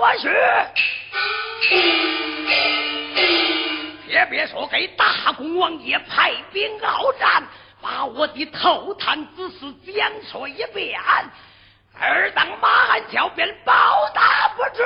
我去。也别说给大公王爷派兵鏖战，把我的头坛之事讲说一遍，尔等马汉桥便报答不至。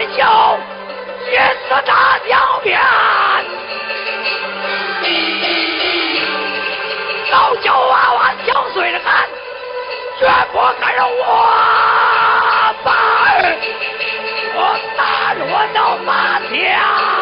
你就金子大小便。早就娃娃挑水的干全部干扰我我打着我到天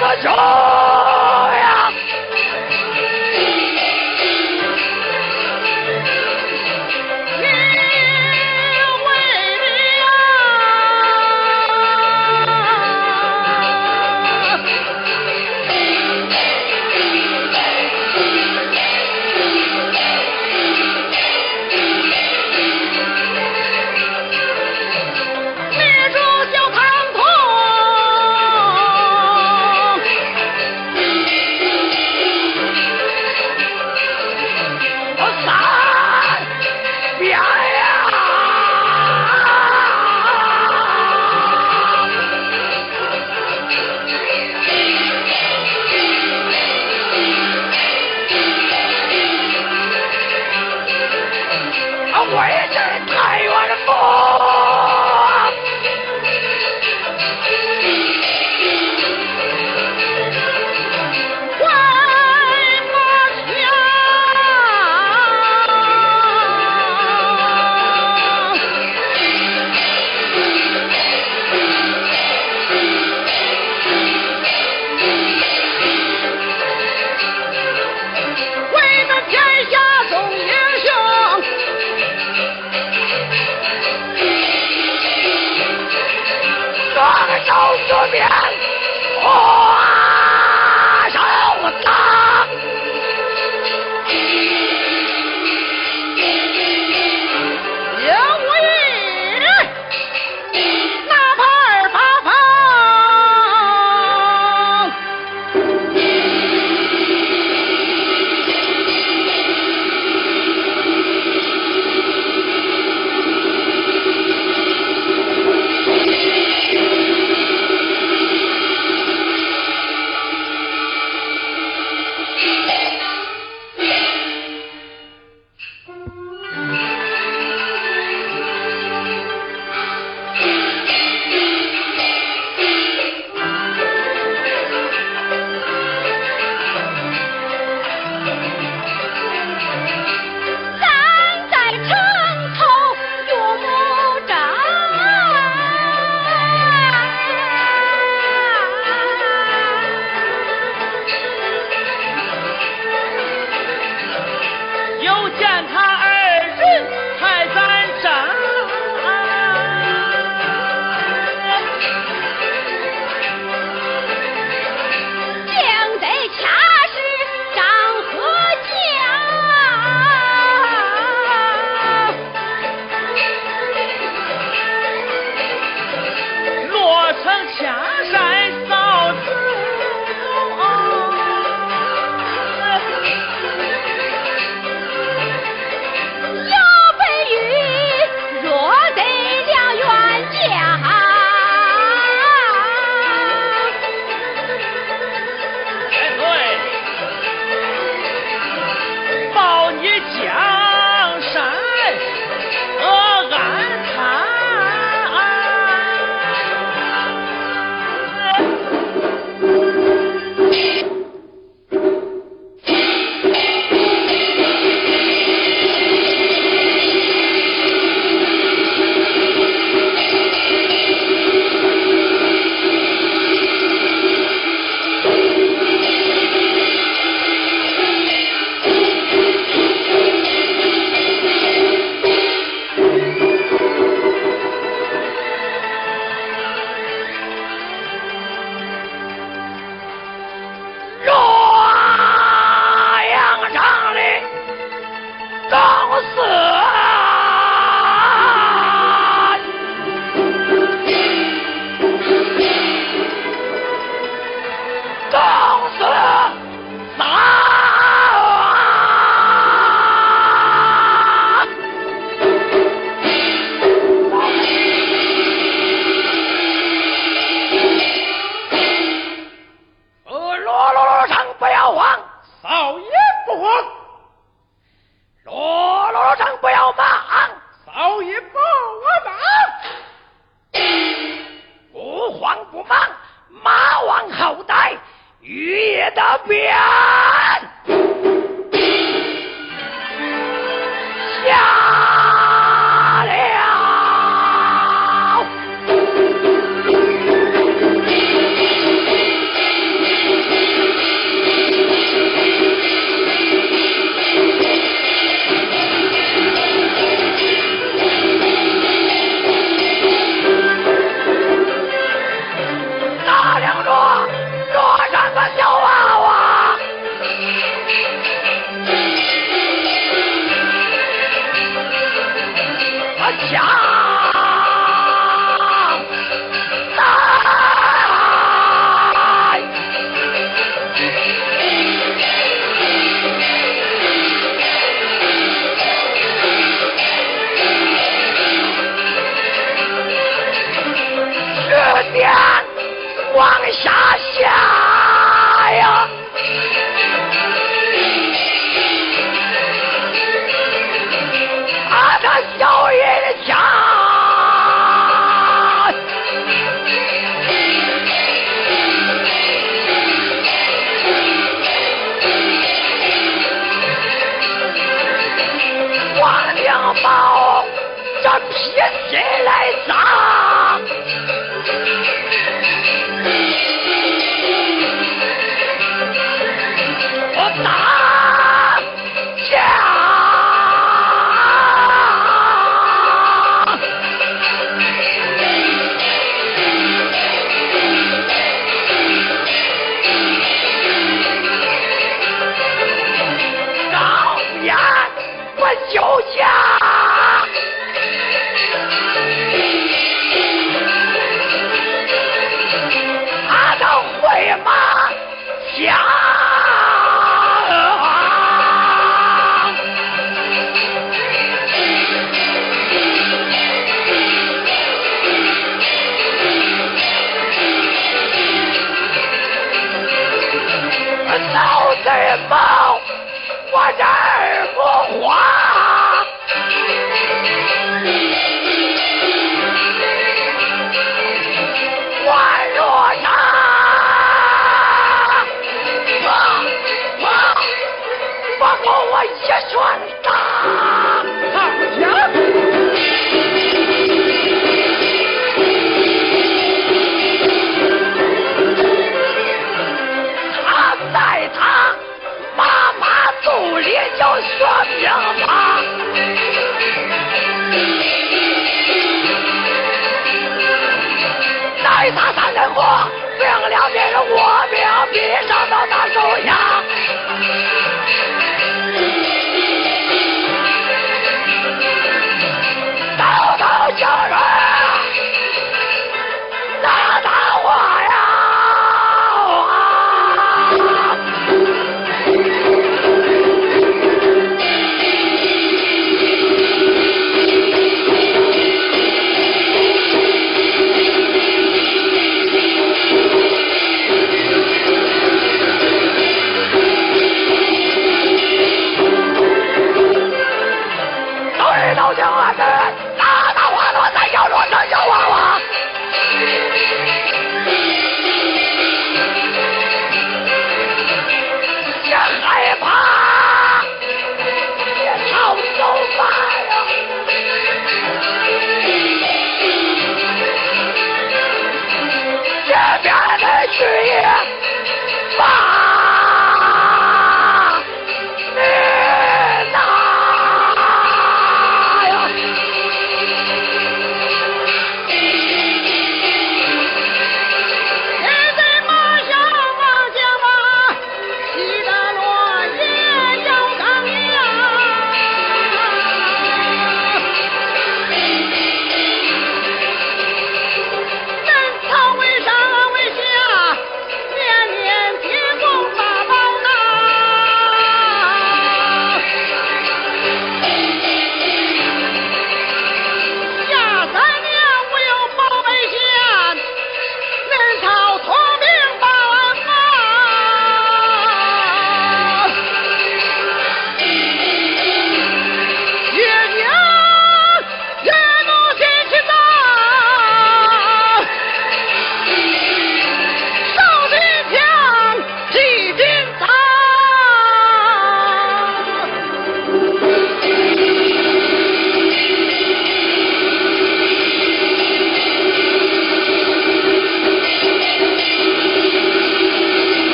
往死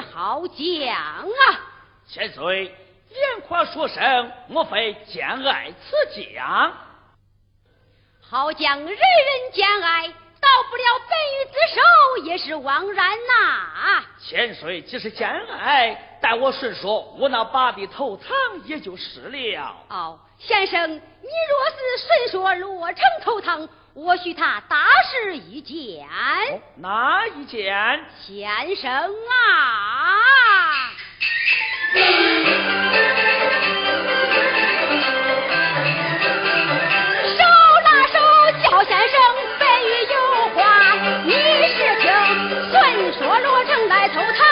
好将啊！千岁，眼宽说声，莫非兼爱此将？好将人人兼爱，到不了本玉之手也是枉然呐、千岁既是兼爱，待我顺说，我那八臂头堂也就是了。哦，先生，你若是顺说落成头堂，我许他大事一件。哪一件？先生啊！手拉手，叫先生，白玉有话你是听。虽说罗成来偷糖，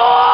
万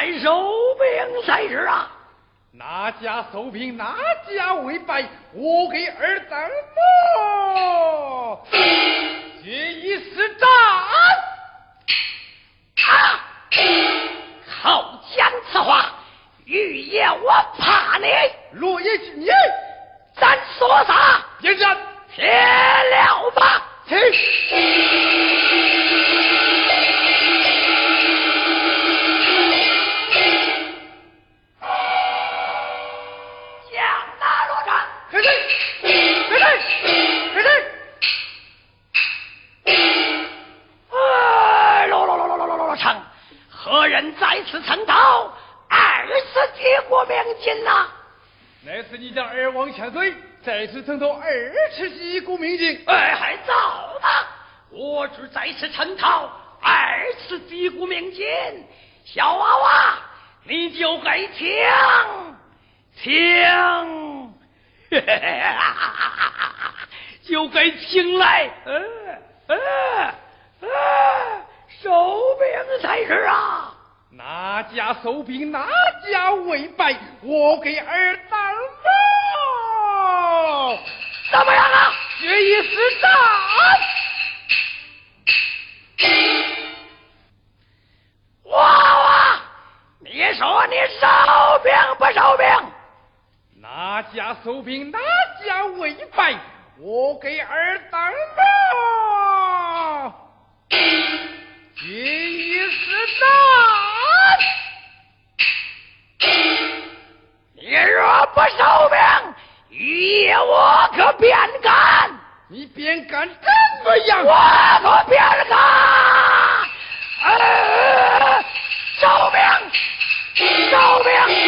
请来收兵才是啊！哪家收兵，哪家为败。我给二当母决一死战。啊！好讲此话，欲言我怕你。落叶今夜，咱说啥？迎战，铁了吧！再次称道，二次击鼓鸣金呐！那是你家二王千岁再次称道，二次击鼓鸣金。哎，还早呢！我只再次称道，二次击鼓鸣金。小娃娃，你就该听听，就该听来，嗯嗯嗯，收兵才是啊！哪家收兵，哪家为败。我给二当母，怎么样啊？决一死战。娃娃，你说你收兵不收兵？哪家收兵，哪家为败。我给二当母，决一死战。你若不收兵，一夜我可便干。你便干怎么样？我可便干。收命，收兵。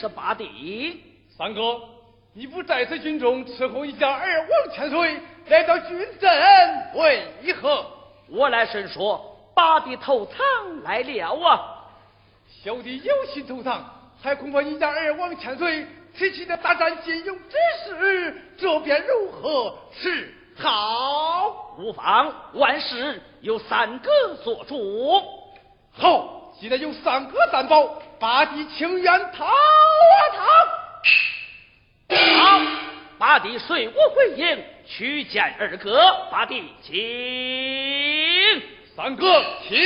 你是八弟，三哥，你不在此军中伺候一家二王千岁，来到军阵为何？我来申说，八弟投藏来了啊！小弟有心投藏，还恐怕一家二王千岁提起的大战金庸之事，这便如何是好？无妨，万事由三哥做主。好，既然有三哥担保。八弟情愿逃啊逃！好，八弟随我回营去见二哥。八弟，请三哥，请。